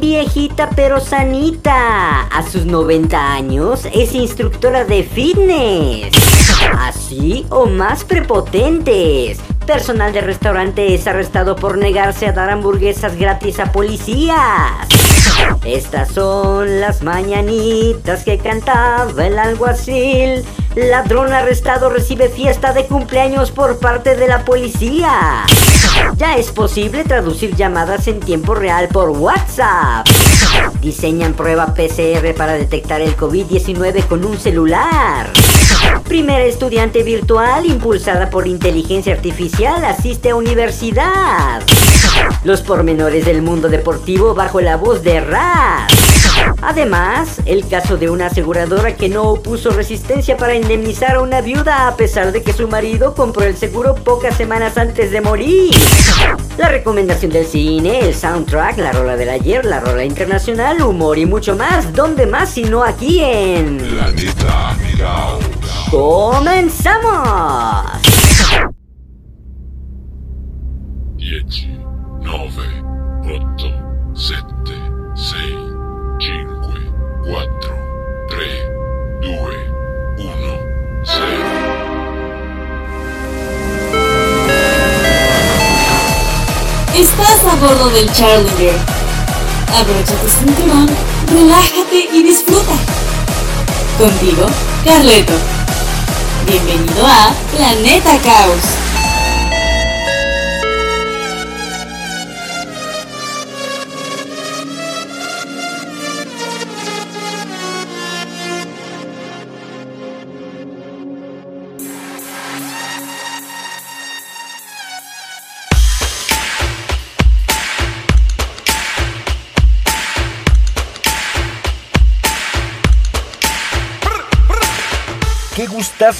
Viejita pero sanita. A sus 90 años es instructora de fitness. Así o más prepotentes. Personal de restaurante es arrestado por negarse a dar hamburguesas gratis a policías. Estas son las mañanitas que cantaba el alguacil. Ladrón arrestado recibe fiesta de cumpleaños por parte de la policía. Ya es posible traducir llamadas en tiempo real por WhatsApp. Diseñan prueba PCR para detectar el COVID-19 con un celular. Primera estudiante virtual impulsada por inteligencia artificial asiste a universidad. Los pormenores del mundo deportivo bajo la voz de Raz. Además, el caso de una aseguradora que no opuso resistencia para indemnizar a una viuda a pesar de que su marido compró el seguro pocas semanas antes de morir. La recomendación del cine, el soundtrack, la rola del ayer, la rola internacional, humor y mucho más. ¿Dónde más si no aquí en... Planeta Caos. ¡Comenzamos! Bordo del Challenger. Abrocha tu cinturón, relájate y disfruta. Contigo, Carleto. Bienvenido a Planeta Caos.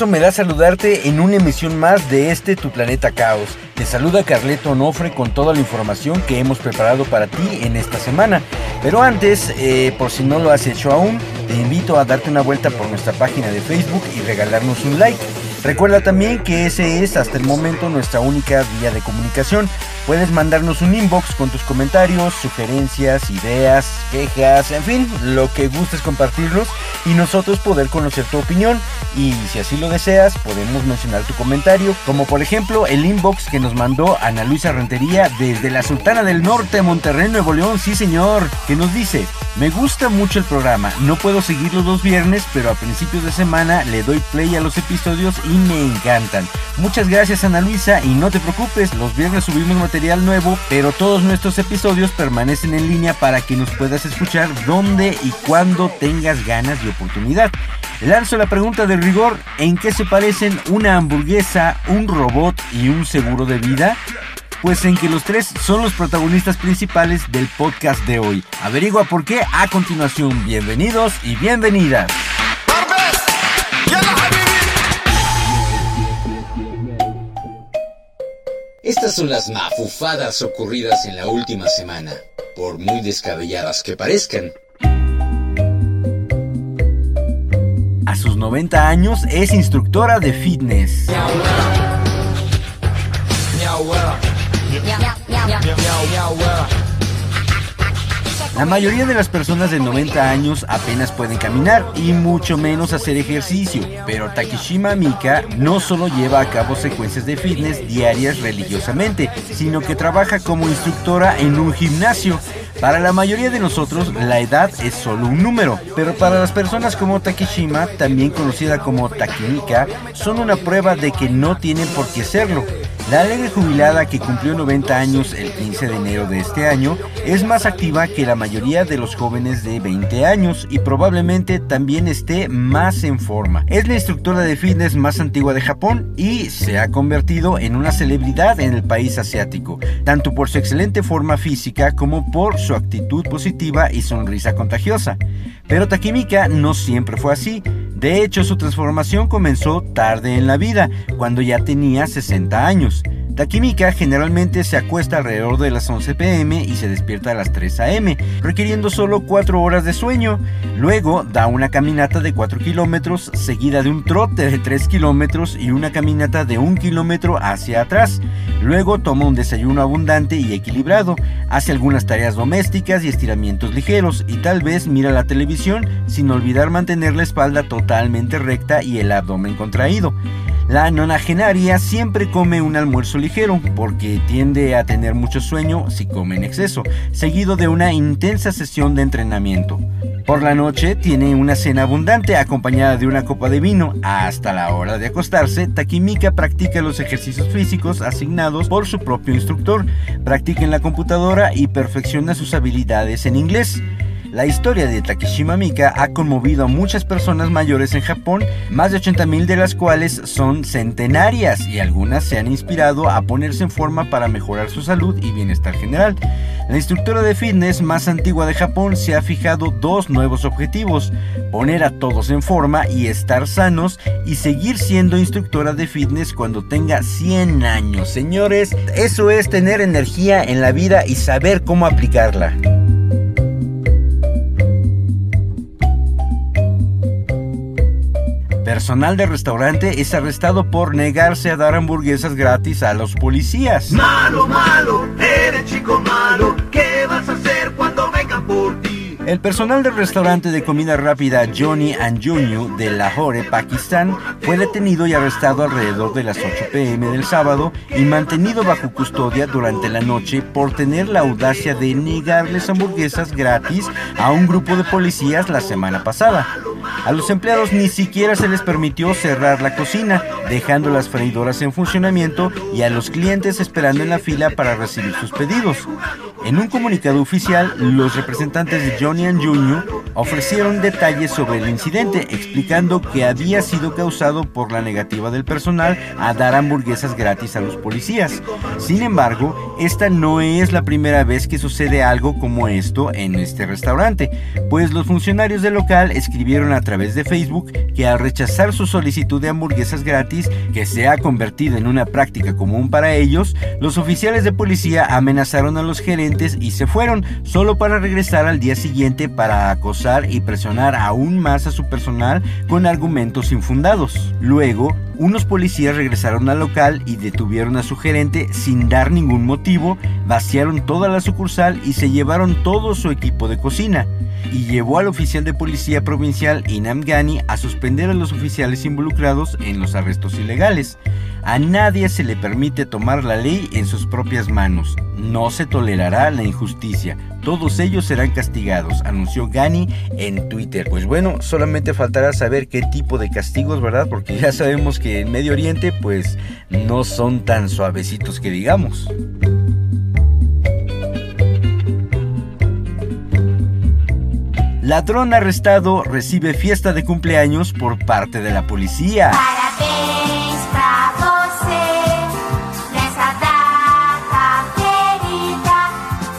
Me da saludarte en una emisión más de este Tu Planeta Caos. Te saluda Carleto Onofre con toda la información que hemos preparado para ti en esta semana. Pero antes, eh, por si no lo has hecho aún, te invito a darte una vuelta por nuestra página de Facebook y regalarnos un like. Recuerda también que ese es hasta el momento nuestra única vía de comunicación. Puedes mandarnos un inbox con tus comentarios, sugerencias, ideas, quejas, en fin, lo que gustes compartirlos y nosotros poder conocer tu opinión. Y si así lo deseas, podemos mencionar tu comentario, como por ejemplo el inbox que nos mandó Ana Luisa Rentería desde la Sultana del Norte, Monterrey, Nuevo León, sí señor, que nos dice, me gusta mucho el programa, no puedo seguirlo los viernes, pero a principios de semana le doy play a los episodios me encantan. Muchas gracias Ana Luisa y no te preocupes, los viernes subimos material nuevo, pero todos nuestros episodios permanecen en línea para que nos puedas escuchar donde y cuando tengas ganas y oportunidad. Lanzo la pregunta de rigor, ¿en qué se parecen una hamburguesa, un robot y un seguro de vida? Pues en que los tres son los protagonistas principales del podcast de hoy. Averigua por qué a continuación. Bienvenidos y bienvenidas. Estas son las mafufadas ocurridas en la última semana, por muy descabelladas que parezcan. A sus 90 años es instructora de fitness. La mayoría de las personas de 90 años apenas pueden caminar y mucho menos hacer ejercicio, pero Takeshima Mika no solo lleva a cabo secuencias de fitness diarias religiosamente, sino que trabaja como instructora en un gimnasio. Para la mayoría de nosotros la edad es solo un número, pero para las personas como Takeshima, también conocida como Takemika, son una prueba de que no tienen por qué serlo. La alegre jubilada que cumplió 90 años el 15 de enero de este año es más activa que la mayoría de los jóvenes de 20 años y probablemente también esté más en forma. Es la instructora de fitness más antigua de Japón y se ha convertido en una celebridad en el país asiático, tanto por su excelente forma física como por su actitud positiva y sonrisa contagiosa. Pero Takimika no siempre fue así. De hecho, su transformación comenzó tarde en la vida, cuando ya tenía 60 años. Takimika generalmente se acuesta alrededor de las 11 pm y se despierta a las 3 am, requiriendo solo 4 horas de sueño. Luego da una caminata de 4 kilómetros, seguida de un trote de 3 kilómetros y una caminata de 1 kilómetro hacia atrás. Luego toma un desayuno abundante y equilibrado, hace algunas tareas domésticas y estiramientos ligeros y tal vez mira la televisión sin olvidar mantener la espalda totalmente recta y el abdomen contraído. La nonagenaria siempre come un almuerzo ligero porque tiende a tener mucho sueño si come en exceso, seguido de una intensa sesión de entrenamiento. Por la noche tiene una cena abundante acompañada de una copa de vino. Hasta la hora de acostarse, Takimika practica los ejercicios físicos asignados por su propio instructor, practica en la computadora y perfecciona sus habilidades en inglés. La historia de Takeshima Mika ha conmovido a muchas personas mayores en Japón, más de 80.000 de las cuales son centenarias y algunas se han inspirado a ponerse en forma para mejorar su salud y bienestar general. La instructora de fitness más antigua de Japón se ha fijado dos nuevos objetivos, poner a todos en forma y estar sanos y seguir siendo instructora de fitness cuando tenga 100 años. Señores, eso es tener energía en la vida y saber cómo aplicarla. Personal de restaurante es arrestado por negarse a dar hamburguesas gratis a los policías. Malo, malo, eres chico malo, ¿qué vas a hacer cuando vengan por ti? El personal del restaurante de comida rápida Johnny and Junyu de Lahore, Pakistán, fue detenido y arrestado alrededor de las 8 pm del sábado y mantenido bajo custodia durante la noche por tener la audacia de negarles hamburguesas gratis a un grupo de policías la semana pasada. A los empleados ni siquiera se les permitió cerrar la cocina, dejando las freidoras en funcionamiento y a los clientes esperando en la fila para recibir sus pedidos. En un comunicado oficial, los representantes de Johnny and Jr. ofrecieron detalles sobre el incidente, explicando que había sido causado por la negativa del personal a dar hamburguesas gratis a los policías. Sin embargo, esta no es la primera vez que sucede algo como esto en este restaurante, pues los funcionarios del local escribieron a través de Facebook que al rechazar su solicitud de hamburguesas gratis, que se ha convertido en una práctica común para ellos, los oficiales de policía amenazaron a los gerentes y se fueron, solo para regresar al día siguiente para acosar y presionar aún más a su personal con argumentos infundados. Luego, unos policías regresaron al local y detuvieron a su gerente sin dar ningún motivo, vaciaron toda la sucursal y se llevaron todo su equipo de cocina y llevó al oficial de policía provincial Inam Ghani a suspender a los oficiales involucrados en los arrestos ilegales. A nadie se le permite tomar la ley en sus propias manos. No se tolerará la injusticia. Todos ellos serán castigados, anunció Ghani en Twitter. Pues bueno, solamente faltará saber qué tipo de castigos, ¿verdad? Porque ya sabemos que en Medio Oriente pues no son tan suavecitos que digamos. Ladrón arrestado recibe fiesta de cumpleaños por parte de la policía.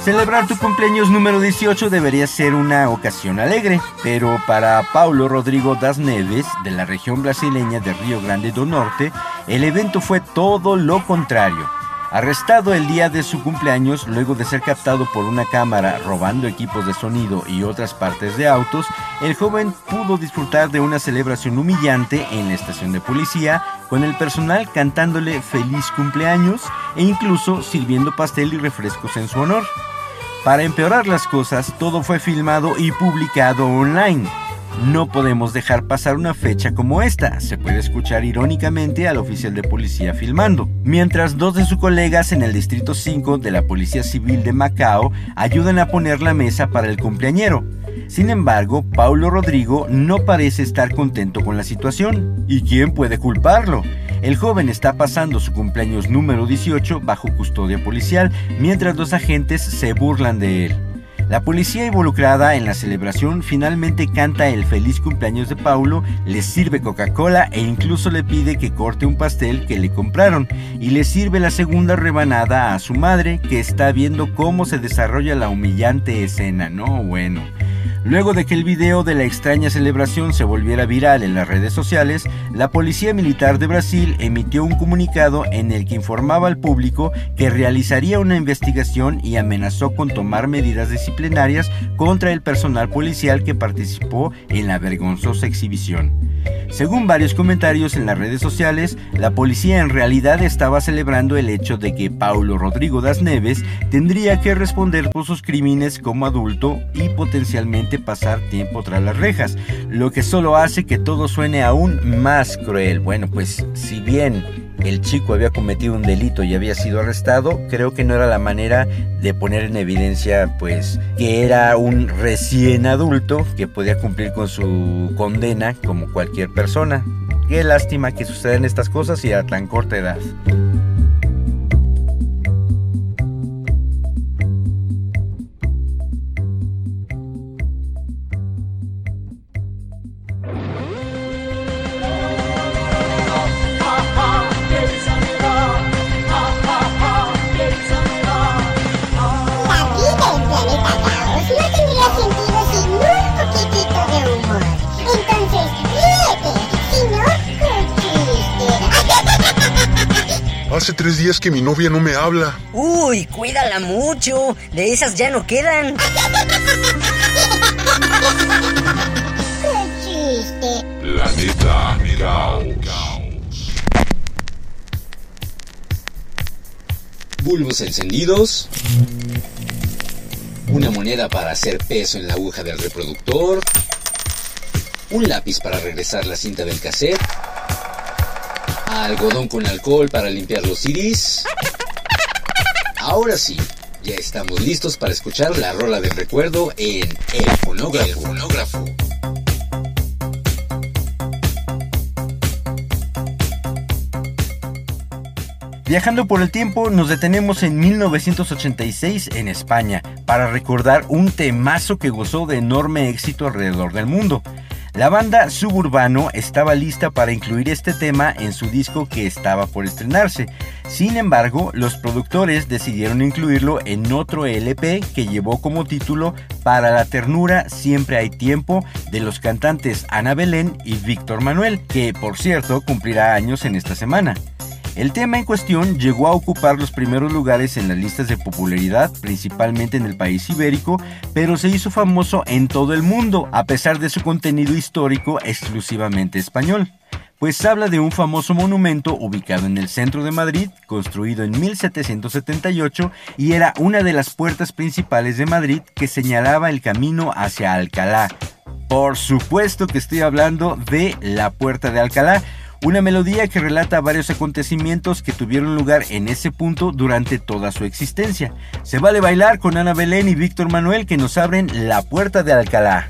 Celebrar tu cumpleaños número 18 debería ser una ocasión alegre, pero para Paulo Rodrigo das Neves, de la región brasileña de Río Grande do Norte, el evento fue todo lo contrario. Arrestado el día de su cumpleaños, luego de ser captado por una cámara robando equipos de sonido y otras partes de autos, el joven pudo disfrutar de una celebración humillante en la estación de policía, con el personal cantándole feliz cumpleaños e incluso sirviendo pastel y refrescos en su honor. Para empeorar las cosas, todo fue filmado y publicado online. No podemos dejar pasar una fecha como esta, se puede escuchar irónicamente al oficial de policía filmando, mientras dos de sus colegas en el Distrito 5 de la Policía Civil de Macao ayudan a poner la mesa para el cumpleañero. Sin embargo, Paulo Rodrigo no parece estar contento con la situación. ¿Y quién puede culparlo? El joven está pasando su cumpleaños número 18 bajo custodia policial, mientras los agentes se burlan de él. La policía involucrada en la celebración finalmente canta el feliz cumpleaños de Paulo, le sirve Coca-Cola e incluso le pide que corte un pastel que le compraron y le sirve la segunda rebanada a su madre que está viendo cómo se desarrolla la humillante escena. No, bueno. Luego de que el video de la extraña celebración se volviera viral en las redes sociales, la Policía Militar de Brasil emitió un comunicado en el que informaba al público que realizaría una investigación y amenazó con tomar medidas disciplinarias contra el personal policial que participó en la vergonzosa exhibición. Según varios comentarios en las redes sociales, la policía en realidad estaba celebrando el hecho de que Paulo Rodrigo das Neves tendría que responder por sus crímenes como adulto y potencialmente pasar tiempo tras las rejas, lo que solo hace que todo suene aún más cruel. Bueno, pues si bien el chico había cometido un delito y había sido arrestado, creo que no era la manera de poner en evidencia pues que era un recién adulto que podía cumplir con su condena como cualquier persona. Qué lástima que sucedan estas cosas y a tan corta edad. Hace tres días que mi novia no me habla. Uy, cuídala mucho. De esas ya no quedan. ¡Qué chiste! Planeta Caos. Bulbos encendidos. Una moneda para hacer peso en la aguja del reproductor. Un lápiz para regresar la cinta del cassette algodón con alcohol para limpiar los CDs. Ahora sí, ya estamos listos para escuchar la rola del recuerdo en El Fonógrafo. Viajando por el tiempo, nos detenemos en 1986 en España para recordar un temazo que gozó de enorme éxito alrededor del mundo. La banda Suburbano estaba lista para incluir este tema en su disco que estaba por estrenarse. Sin embargo, los productores decidieron incluirlo en otro LP que llevó como título Para la ternura siempre hay tiempo de los cantantes Ana Belén y Víctor Manuel, que por cierto cumplirá años en esta semana. El tema en cuestión llegó a ocupar los primeros lugares en las listas de popularidad, principalmente en el país ibérico, pero se hizo famoso en todo el mundo, a pesar de su contenido histórico exclusivamente español pues habla de un famoso monumento ubicado en el centro de Madrid, construido en 1778 y era una de las puertas principales de Madrid que señalaba el camino hacia Alcalá. Por supuesto que estoy hablando de la Puerta de Alcalá, una melodía que relata varios acontecimientos que tuvieron lugar en ese punto durante toda su existencia. Se vale bailar con Ana Belén y Víctor Manuel que nos abren la puerta de Alcalá.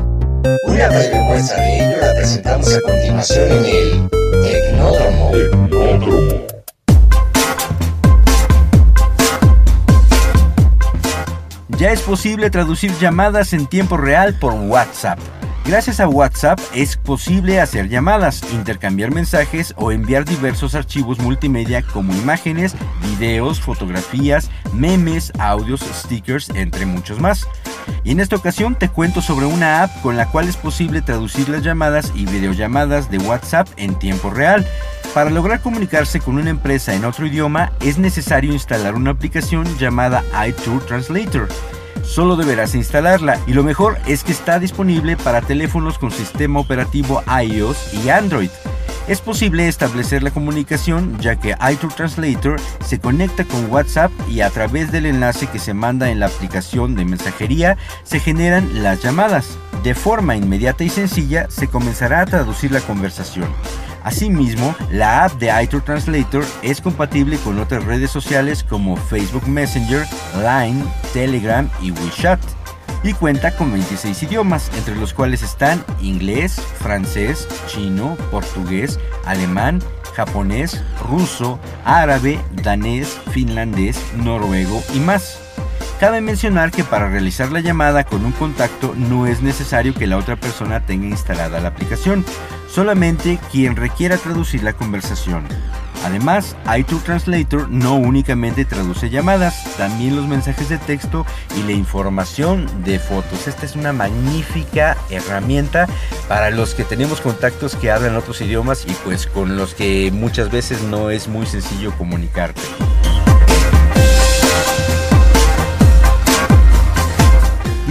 Una breve muestra de ello la presentamos a continuación en el Tecnódromo. Ya es posible traducir llamadas en tiempo real por WhatsApp. Gracias a WhatsApp es posible hacer llamadas, intercambiar mensajes o enviar diversos archivos multimedia como imágenes, videos, fotografías, memes, audios, stickers, entre muchos más. Y en esta ocasión te cuento sobre una app con la cual es posible traducir las llamadas y videollamadas de WhatsApp en tiempo real. Para lograr comunicarse con una empresa en otro idioma es necesario instalar una aplicación llamada iTour Translator. Solo deberás instalarla y lo mejor es que está disponible para teléfonos con sistema operativo iOS y Android. Es posible establecer la comunicación ya que iTour Translator se conecta con WhatsApp y a través del enlace que se manda en la aplicación de mensajería se generan las llamadas. De forma inmediata y sencilla se comenzará a traducir la conversación. Asimismo, la app de iTunes Translator es compatible con otras redes sociales como Facebook Messenger, Line, Telegram y WeChat y cuenta con 26 idiomas, entre los cuales están inglés, francés, chino, portugués, alemán, japonés, ruso, árabe, danés, finlandés, noruego y más. Cabe mencionar que para realizar la llamada con un contacto no es necesario que la otra persona tenga instalada la aplicación, solamente quien requiera traducir la conversación. Además, iTunes Translator no únicamente traduce llamadas, también los mensajes de texto y la información de fotos. Esta es una magnífica herramienta para los que tenemos contactos que hablan otros idiomas y pues con los que muchas veces no es muy sencillo comunicarte.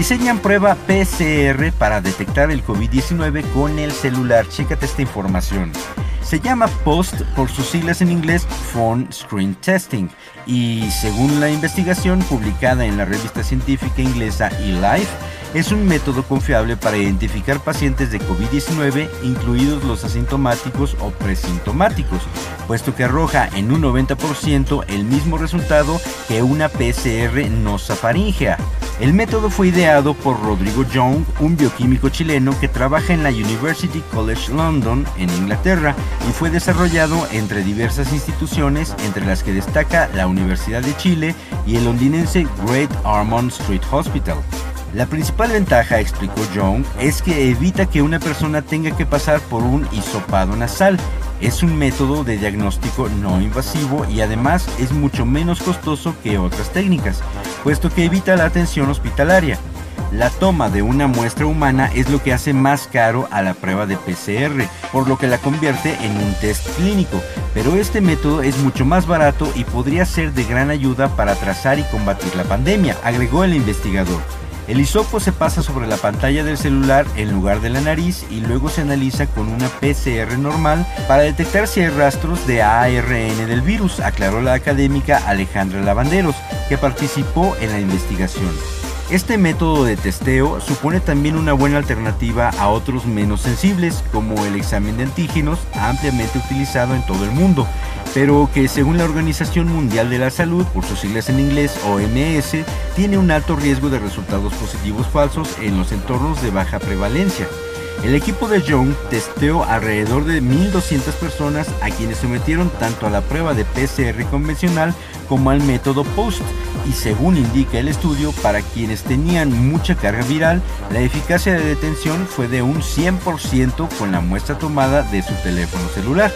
Diseñan prueba PCR para detectar el COVID-19 con el celular. Chécate esta información. Se llama POST por sus siglas en inglés Phone Screen Testing y según la investigación publicada en la revista científica inglesa eLife, es un método confiable para identificar pacientes de COVID-19, incluidos los asintomáticos o presintomáticos, puesto que arroja en un 90% el mismo resultado que una PCR nosofaringea. El método fue ideado por Rodrigo Young, un bioquímico chileno que trabaja en la University College London en Inglaterra y fue desarrollado entre diversas instituciones, entre las que destaca la Universidad de Chile y el londinense Great Ormond Street Hospital. La principal ventaja, explicó Young, es que evita que una persona tenga que pasar por un hisopado nasal es un método de diagnóstico no invasivo y además es mucho menos costoso que otras técnicas, puesto que evita la atención hospitalaria. La toma de una muestra humana es lo que hace más caro a la prueba de PCR, por lo que la convierte en un test clínico, pero este método es mucho más barato y podría ser de gran ayuda para trazar y combatir la pandemia, agregó el investigador. El hisopo se pasa sobre la pantalla del celular en lugar de la nariz y luego se analiza con una PCR normal para detectar si hay rastros de ARN del virus, aclaró la académica Alejandra Lavanderos, que participó en la investigación. Este método de testeo supone también una buena alternativa a otros menos sensibles, como el examen de antígenos, ampliamente utilizado en todo el mundo, pero que según la Organización Mundial de la Salud, por sus siglas en inglés OMS, tiene un alto riesgo de resultados positivos falsos en los entornos de baja prevalencia. El equipo de Young testeó alrededor de 1.200 personas a quienes sometieron tanto a la prueba de PCR convencional como al método POST y según indica el estudio, para quienes tenían mucha carga viral, la eficacia de detención fue de un 100% con la muestra tomada de su teléfono celular.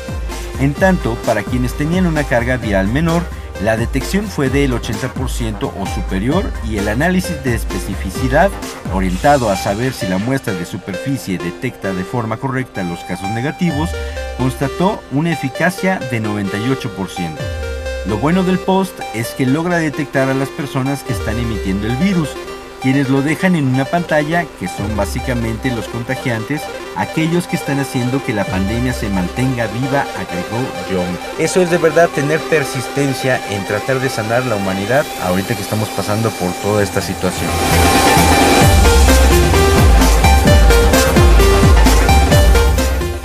En tanto, para quienes tenían una carga viral menor, la detección fue del 80% o superior y el análisis de especificidad, orientado a saber si la muestra de superficie detecta de forma correcta los casos negativos, constató una eficacia de 98%. Lo bueno del post es que logra detectar a las personas que están emitiendo el virus, quienes lo dejan en una pantalla que son básicamente los contagiantes, aquellos que están haciendo que la pandemia se mantenga viva, agregó John. Eso es de verdad tener persistencia en tratar de sanar la humanidad ahorita que estamos pasando por toda esta situación.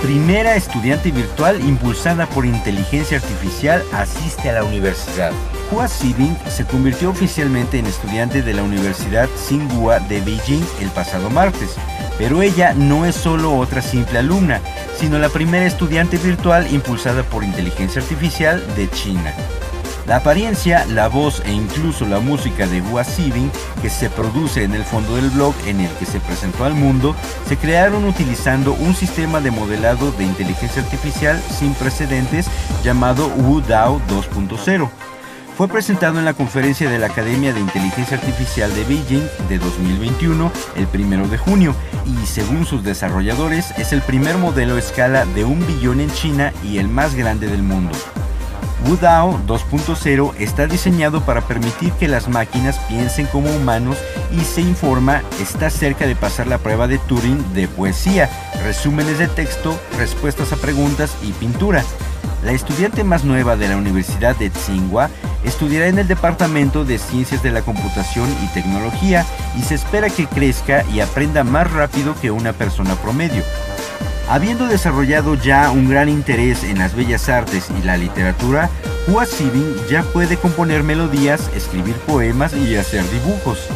Primera estudiante virtual impulsada por inteligencia artificial asiste a la universidad. Hua Sibing se convirtió oficialmente en estudiante de la Universidad Tsinghua de Beijing el pasado martes, pero ella no es solo otra simple alumna, sino la primera estudiante virtual impulsada por inteligencia artificial de China. La apariencia, la voz e incluso la música de Hua Sibing, que se produce en el fondo del blog en el que se presentó al mundo, se crearon utilizando un sistema de modelado de inteligencia artificial sin precedentes llamado Wu Dao 2.0 fue presentado en la conferencia de la Academia de Inteligencia Artificial de Beijing de 2021 el 1 de junio y según sus desarrolladores es el primer modelo a escala de un billón en China y el más grande del mundo. WuDao 2.0 está diseñado para permitir que las máquinas piensen como humanos y se informa está cerca de pasar la prueba de Turing de poesía, resúmenes de texto, respuestas a preguntas y pintura. La estudiante más nueva de la Universidad de Tsinghua estudiará en el Departamento de Ciencias de la Computación y Tecnología y se espera que crezca y aprenda más rápido que una persona promedio. Habiendo desarrollado ya un gran interés en las bellas artes y la literatura, Hua Sibing ya puede componer melodías, escribir poemas y hacer dibujos.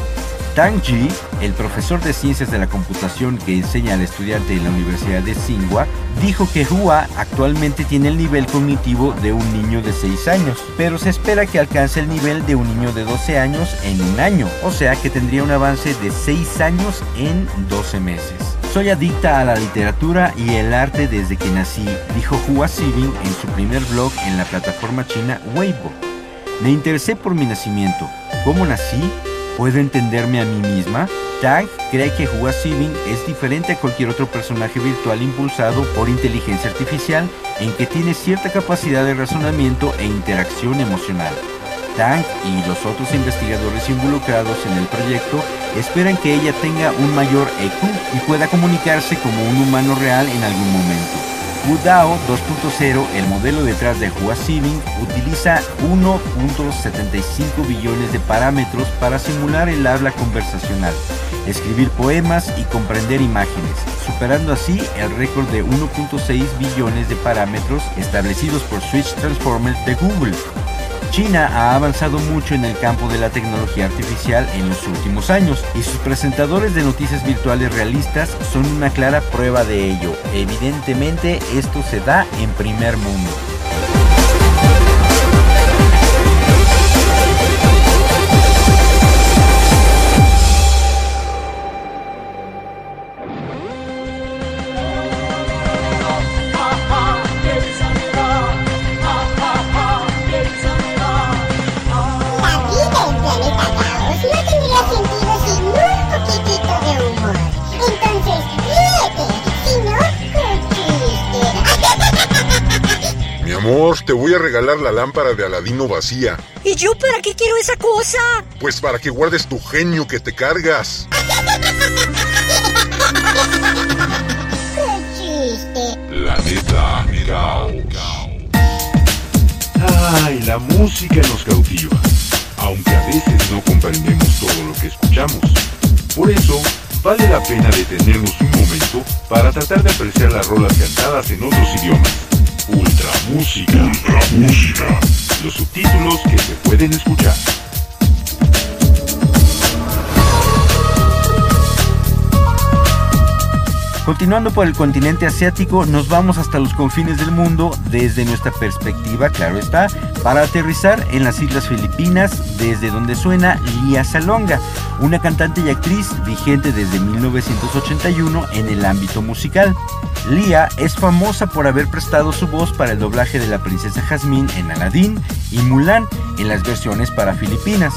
Tang Ji, el profesor de ciencias de la computación que enseña al estudiante en la Universidad de Tsinghua, dijo que Hua actualmente tiene el nivel cognitivo de un niño de 6 años, pero se espera que alcance el nivel de un niño de 12 años en un año, o sea que tendría un avance de 6 años en 12 meses. Soy adicta a la literatura y el arte desde que nací, dijo Hua Sibing en su primer blog en la plataforma china Weibo. Me interesé por mi nacimiento. ¿Cómo nací? ¿Puedo entenderme a mí misma? Tang cree que Hua Sibing es diferente a cualquier otro personaje virtual impulsado por inteligencia artificial en que tiene cierta capacidad de razonamiento e interacción emocional. Tang y los otros investigadores involucrados en el proyecto esperan que ella tenga un mayor EQ y pueda comunicarse como un humano real en algún momento. Udao 2.0, el modelo detrás de Hua Sibing, utiliza 1.75 billones de parámetros para simular el habla conversacional, escribir poemas y comprender imágenes, superando así el récord de 1.6 billones de parámetros establecidos por Switch Transformers de Google. China ha avanzado mucho en el campo de la tecnología artificial en los últimos años y sus presentadores de noticias virtuales realistas son una clara prueba de ello. Evidentemente esto se da en primer mundo. Te voy a regalar la lámpara de Aladino vacía. ¿Y yo para qué quiero esa cosa? Pues para que guardes tu genio que te cargas. ¡Qué chiste! Planeta Caos. Ay, la música nos cautiva, aunque a veces no comprendemos todo lo que escuchamos. Por eso, vale la pena detenernos un momento para tratar de apreciar las rolas cantadas en otros idiomas. Ultra música. Ultra música. Los subtítulos que se pueden escuchar. Continuando por el continente asiático, nos vamos hasta los confines del mundo desde nuestra perspectiva, claro está, para aterrizar en las Islas Filipinas, desde donde suena Lia Salonga, una cantante y actriz vigente desde 1981 en el ámbito musical. Lia es famosa por haber prestado su voz para el doblaje de la princesa Jasmine en Aladdin y Mulan en las versiones para Filipinas.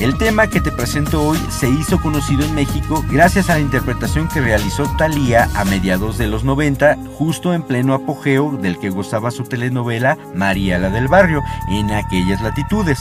El tema que te presento hoy se hizo conocido en México gracias a la interpretación que realizó Thalía a mediados de los 90, justo en pleno apogeo del que gozaba su telenovela María la del Barrio, en aquellas latitudes.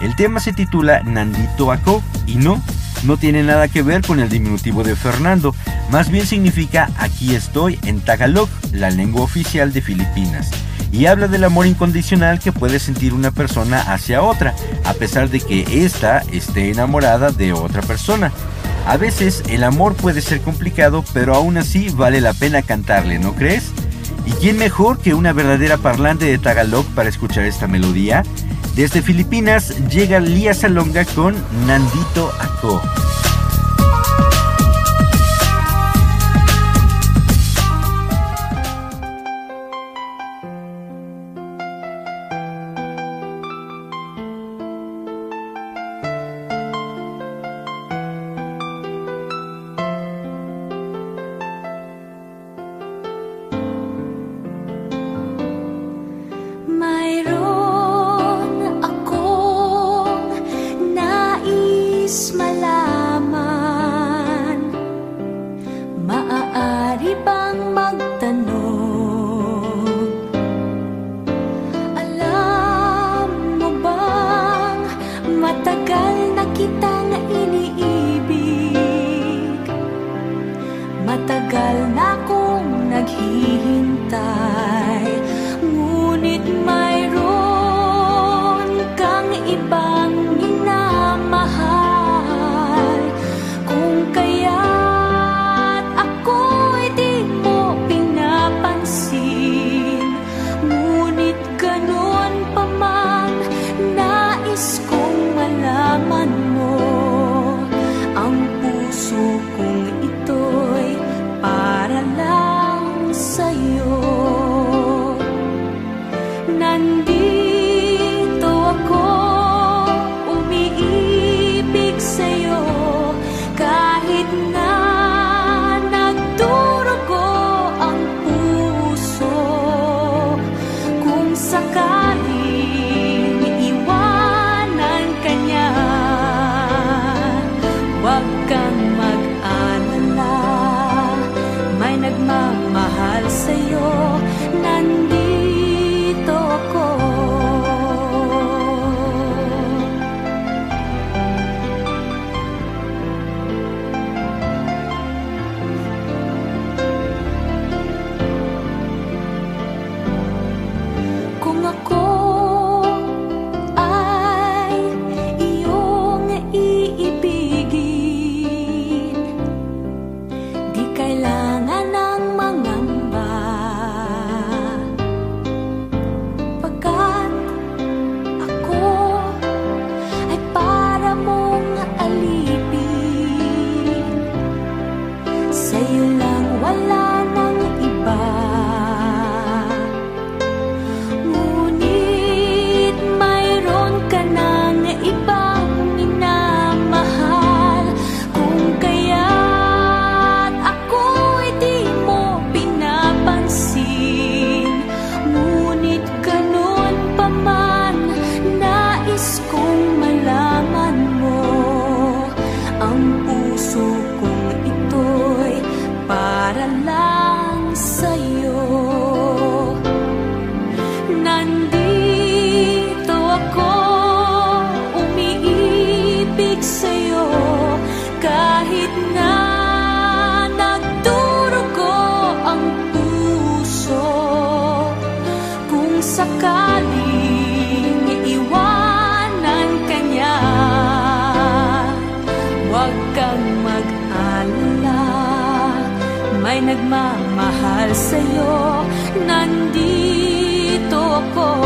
El tema se titula Nandito Aco y no, no tiene nada que ver con el diminutivo de Fernando, más bien significa aquí estoy en Tagalog, la lengua oficial de Filipinas y habla del amor incondicional que puede sentir una persona hacia otra, a pesar de que ésta esté enamorada de otra persona. A veces el amor puede ser complicado, pero aún así vale la pena cantarle, ¿no crees? ¿Y quién mejor que una verdadera parlante de Tagalog para escuchar esta melodía? Desde Filipinas llega Lía Salonga con Nandito Ako. Nagmamahal sa'yo. Nandito ako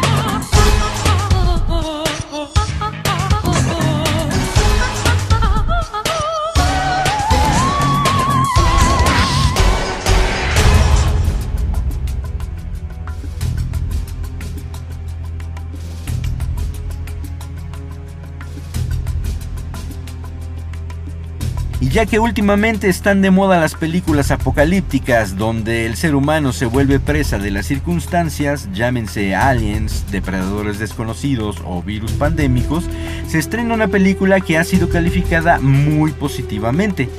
Ya que últimamente están de moda las películas apocalípticas donde el ser humano se vuelve presa de las circunstancias, llámense aliens, depredadores desconocidos o virus pandémicos, se estrena una película que ha sido calificada muy positivamente.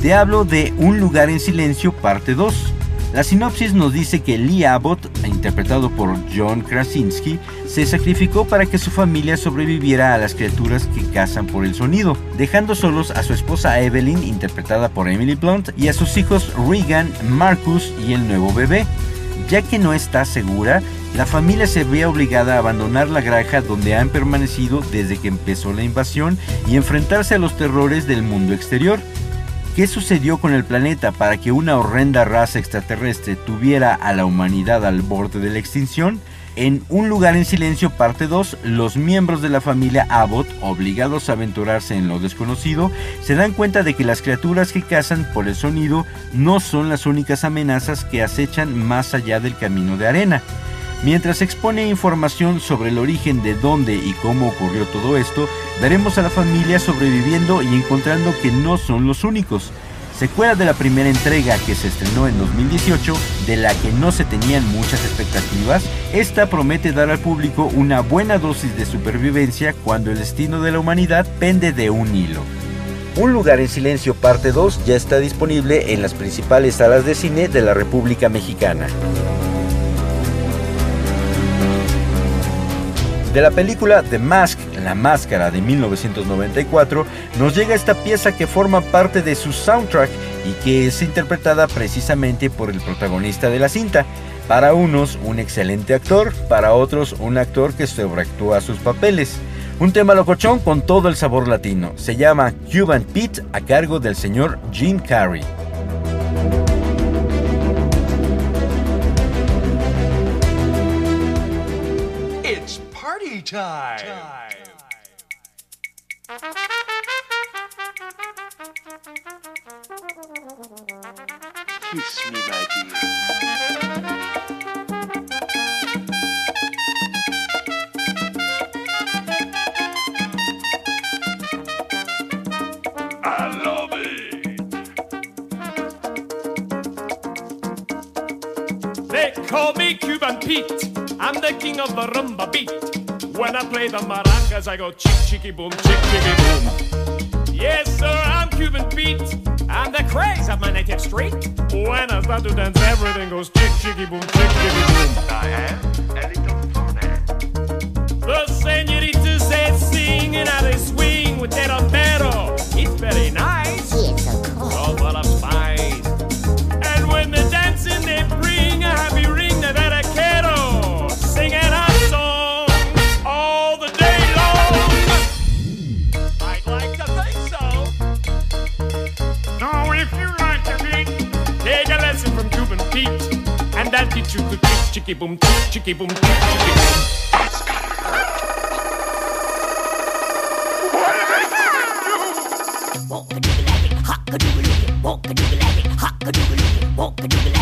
Te hablo de Un lugar en silencio parte 2. La sinopsis nos dice que Lee Abbott, interpretado por John Krasinski, se sacrificó para que su familia sobreviviera a las criaturas que cazan por el sonido, dejando solos a su esposa Evelyn, interpretada por Emily Blunt, y a sus hijos Regan, Marcus y el nuevo bebé. Ya que no está segura, la familia se ve obligada a abandonar la granja donde han permanecido desde que empezó la invasión y enfrentarse a los terrores del mundo exterior. ¿Qué sucedió con el planeta para que una horrenda raza extraterrestre tuviera a la humanidad al borde de la extinción? En Un lugar en silencio parte 2, los miembros de la familia Abbott, obligados a aventurarse en lo desconocido, se dan cuenta de que las criaturas que cazan por el sonido no son las únicas amenazas que acechan más allá del camino de arena. Mientras expone información sobre el origen de dónde y cómo ocurrió todo esto, veremos a la familia sobreviviendo y encontrando que no son los únicos. Secuela de la primera entrega que se estrenó en 2018, de la que no se tenían muchas expectativas, esta promete dar al público una buena dosis de supervivencia cuando el destino de la humanidad pende de un hilo. Un lugar en silencio parte 2 ya está disponible en las principales salas de cine de la República Mexicana. De la película The Mask, La Máscara de 1994, nos llega esta pieza que forma parte de su soundtrack y que es interpretada precisamente por el protagonista de la cinta. Para unos, un excelente actor, para otros, un actor que sobreactúa sus papeles. Un tema locochón con todo el sabor latino. Se llama Cuban Pete a cargo del señor Jim Carrey. Party time. Kiss me, my dear. Call me Cuban Pete. I'm the king of the rumba beat. When I play the maracas, I go chick chicky boom, chick chicky boom. Yes, sir, I'm Cuban Pete. I'm the craze of my native street. When I start to dance, everything goes chick chicky boom, chick chicky boom. I am a little funny. The senoritas they sing and how they swing with their chiki boom, чики boom чики бум Walk a do? Hot a doodle, walk a doodle hot a doodle, walk a doodle.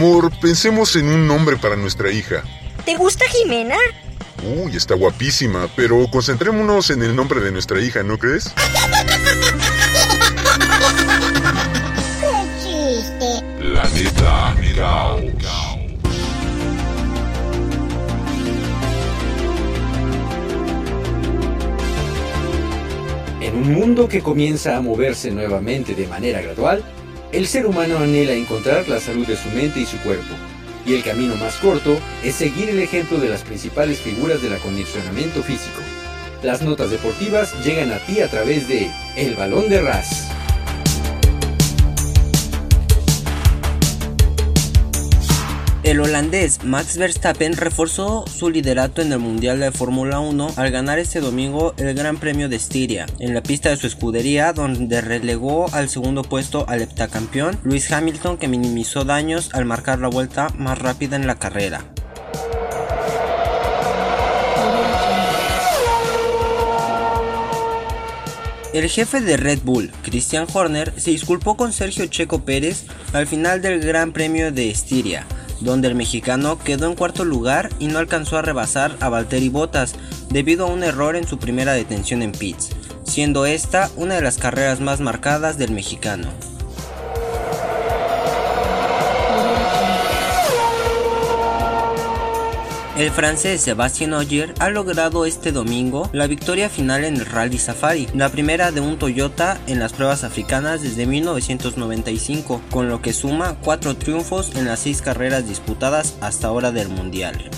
Amor, pensemos en un nombre para nuestra hija. ¿Te gusta Jimena? Uy, está guapísima, pero concentrémonos en el nombre de nuestra hija, ¿no crees? Qué chiste. Planeta Caos. En un mundo que comienza a moverse nuevamente de manera gradual, el ser humano anhela encontrar la salud de su mente y su cuerpo. Y el camino más corto es seguir el ejemplo de las principales figuras del acondicionamiento físico. Las notas deportivas llegan a ti a través de El Balón de Ras. El holandés Max Verstappen reforzó su liderato en el Mundial de Fórmula 1 al ganar este domingo el Gran Premio de Estiria, en la pista de su escudería donde relegó al segundo puesto al heptacampeón Lewis Hamilton que minimizó daños al marcar la vuelta más rápida en la carrera. El jefe de Red Bull, Christian Horner, se disculpó con Sergio Checo Pérez al final del Gran Premio de Estiria, donde el mexicano quedó en cuarto lugar y no alcanzó a rebasar a Valtteri Bottas debido a un error en su primera detención en pits, siendo esta una de las carreras más marcadas del mexicano. El francés Sébastien Ogier ha logrado este domingo la victoria final en el Rally Safari, la primera de un Toyota en las pruebas africanas desde 1995, con lo que suma cuatro triunfos en las seis carreras disputadas hasta ahora del Mundial.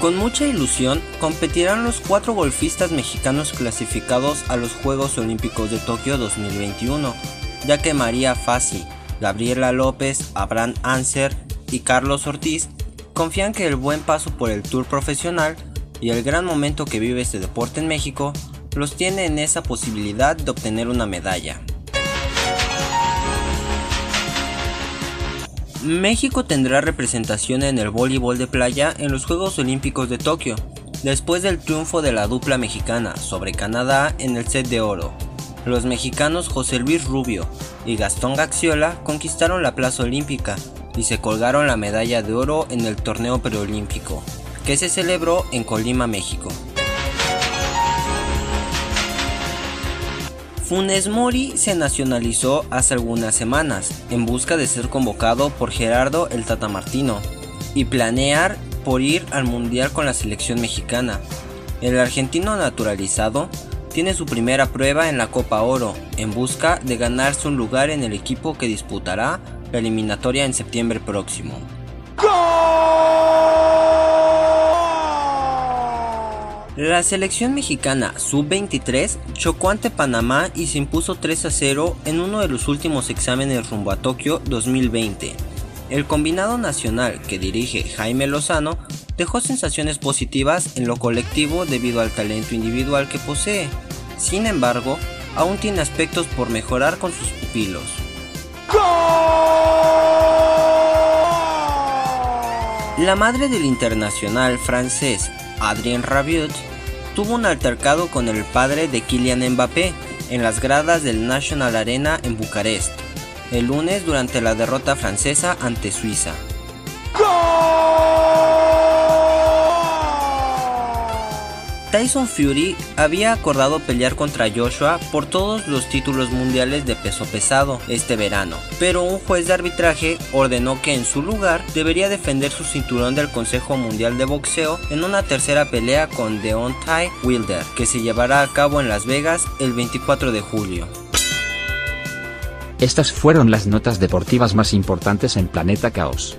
Con mucha ilusión competirán los cuatro golfistas mexicanos clasificados a los Juegos Olímpicos de Tokio 2021, ya que María Fassi, Gabriela López, Abraham Anser y Carlos Ortiz confían que el buen paso por el tour profesional y el gran momento que vive este deporte en México los tiene en esa posibilidad de obtener una medalla. México tendrá representación en el voleibol de playa en los Juegos Olímpicos de Tokio, después del triunfo de la dupla mexicana sobre Canadá en el set de oro. Los mexicanos José Luis Rubio y Gastón Gaxiola conquistaron la plaza olímpica y se colgaron la medalla de oro en el torneo preolímpico, que se celebró en Colima, México. Funes Mori se nacionalizó hace algunas semanas en busca de ser convocado por Gerardo el Tata Martino y planear por ir al Mundial con la selección mexicana. El argentino naturalizado tiene su primera prueba en la Copa Oro en busca de ganarse un lugar en el equipo que disputará la eliminatoria en septiembre próximo. La selección mexicana sub-23 chocó ante Panamá y se impuso 3 a 0 en uno de los últimos exámenes rumbo a Tokio 2020. El combinado nacional que dirige Jaime Lozano dejó sensaciones positivas en lo colectivo debido al talento individual que posee. Sin embargo, aún tiene aspectos por mejorar con sus pupilos. La madre del internacional francés Adrien Rabiot tuvo un altercado con el padre de Kylian Mbappé en las gradas del National Arena en Bucarest, el lunes durante la derrota francesa ante Suiza. Tyson Fury había acordado pelear contra Joshua por todos los títulos mundiales de peso pesado este verano, pero un juez de arbitraje ordenó que en su lugar debería defender su cinturón del Consejo Mundial de Boxeo en una tercera pelea con Deontay Wilder, que se llevará a cabo en Las Vegas el 24 de julio. Estas fueron las notas deportivas más importantes en Planeta Caos.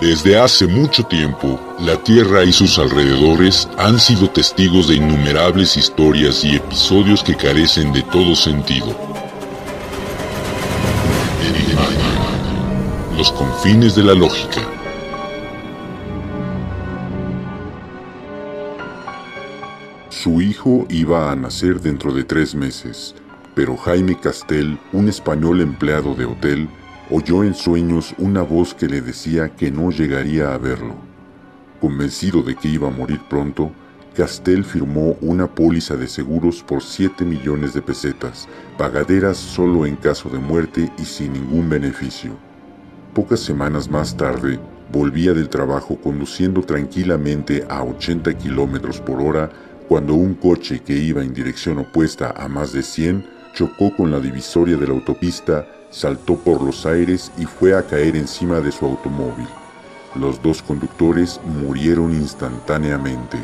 Desde hace mucho tiempo, la Tierra y sus alrededores han sido testigos de innumerables historias y episodios que carecen de todo sentido. Los confines de la lógica. Su hijo iba a nacer dentro de tres meses, pero Jaime Castel, un español empleado de hotel, oyó en sueños una voz que le decía que no llegaría a verlo. Convencido de que iba a morir pronto, Castel firmó una póliza de seguros por 7 millones de pesetas, pagaderas solo en caso de muerte y sin ningún beneficio. Pocas semanas más tarde, volvía del trabajo conduciendo tranquilamente a 80 kilómetros por hora cuando un coche que iba en dirección opuesta a más de 100 chocó con la divisoria de la autopista, saltó por los aires y fue a caer encima de su automóvil. Los dos conductores murieron instantáneamente.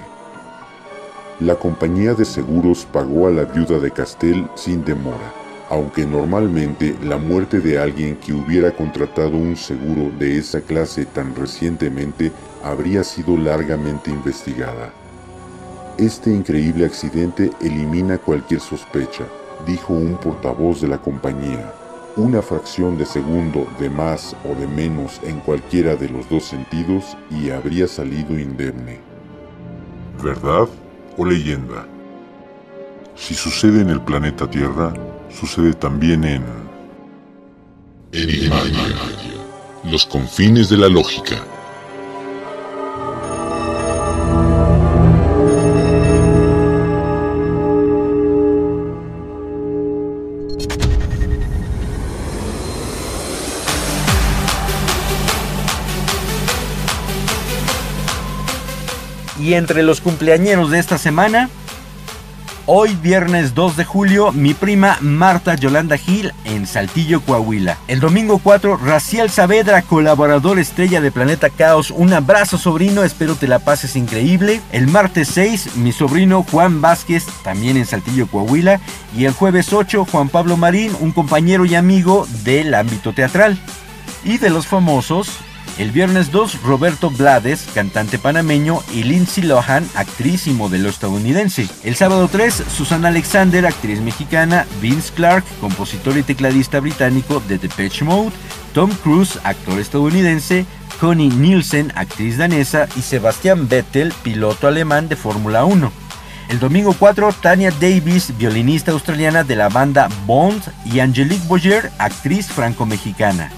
La compañía de seguros pagó a la viuda de Castell sin demora, aunque normalmente la muerte de alguien que hubiera contratado un seguro de esa clase tan recientemente habría sido largamente investigada. Este increíble accidente elimina cualquier sospecha, dijo un portavoz de la compañía. Una fracción de segundo de más o de menos en cualquiera de los dos sentidos y habría salido indemne. ¿Verdad o leyenda? Si sucede en el planeta Tierra, sucede también en... Los confines de la lógica. Y entre los cumpleañeros de esta semana, hoy viernes 2 de julio, mi prima Marta Yolanda Gil en Saltillo, Coahuila. El domingo 4, Raciel Saavedra, colaborador estrella de Planeta Caos. Un abrazo sobrino, espero te la pases increíble. El martes 6, mi sobrino Juan Vázquez, también en Saltillo, Coahuila. Y el jueves 8, Juan Pablo Marín, un compañero y amigo del ámbito teatral. Y de los famosos, el viernes 2, Roberto Blades, cantante panameño, y Lindsay Lohan, actriz y modelo estadounidense. El sábado 3, Susana Alexander, actriz mexicana, Vince Clark, compositor y tecladista británico de Depeche Mode, Tom Cruise, actor estadounidense, Connie Nielsen, actriz danesa, y Sebastian Vettel, piloto alemán de Fórmula 1. El domingo 4, Tania Davis, violinista australiana de la banda Bond, y Angelique Boyer, actriz franco-mexicana.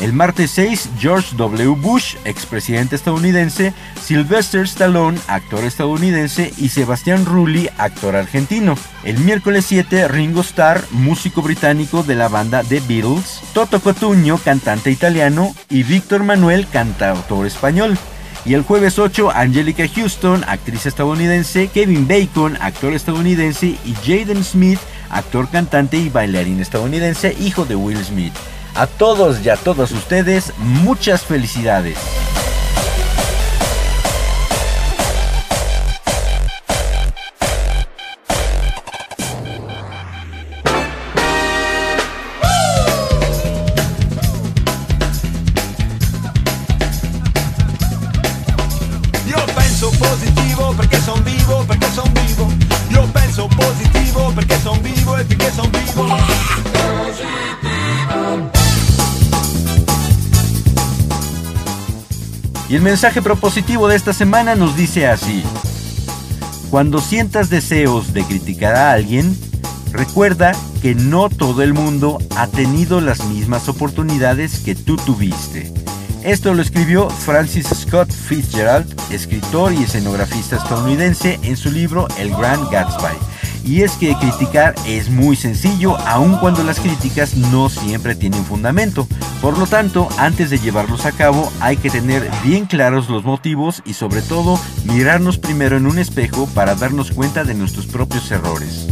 El martes 6, George W. Bush, expresidente estadounidense, Sylvester Stallone, actor estadounidense, y Sebastián Rulli, actor argentino. El miércoles 7, Ringo Starr, músico británico de la banda The Beatles, Toto Cotugno, cantante italiano, y Víctor Manuel, cantautor español. Y el jueves 8, Angelica Houston, actriz estadounidense, Kevin Bacon, actor estadounidense, y Jaden Smith, actor, cantante y bailarín estadounidense, hijo de Will Smith. A todos y a todas ustedes, muchas felicidades. Y el mensaje propositivo de esta semana nos dice así. Cuando sientas deseos de criticar a alguien, recuerda que no todo el mundo ha tenido las mismas oportunidades que tú tuviste. Esto lo escribió Francis Scott Fitzgerald, escritor y escenografista estadounidense, en su libro El Gran Gatsby. Y es que criticar es muy sencillo, aun cuando las críticas no siempre tienen fundamento. Por lo tanto, antes de llevarlos a cabo, hay que tener bien claros los motivos y sobre todo mirarnos primero en un espejo para darnos cuenta de nuestros propios errores.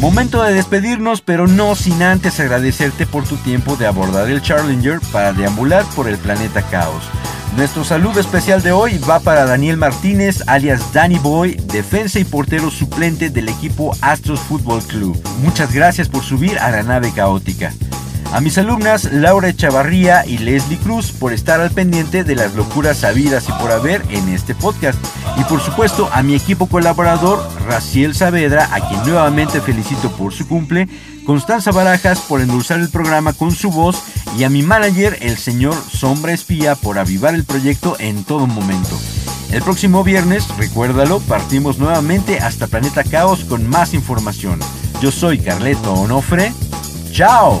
Momento de despedirnos, pero no sin antes agradecerte por tu tiempo de abordar el Challenger para deambular por el planeta Caos. Nuestro saludo especial de hoy va para Daniel Martínez, alias Danny Boy, defensa y portero suplente del equipo Astros Football Club. Muchas gracias por subir a la nave caótica. A mis alumnas Laura Echavarría y Leslie Cruz por estar al pendiente de las locuras sabidas y por haber en este podcast. Y por supuesto a mi equipo colaborador Raciel Saavedra, a quien nuevamente felicito por su cumple, Constanza Barajas por endulzar el programa con su voz y a mi manager, el señor Sombra Espía, por avivar el proyecto en todo momento. El próximo viernes, recuérdalo, partimos nuevamente hasta Planeta Caos con más información. Yo soy Carleto Onofre. ¡Chao!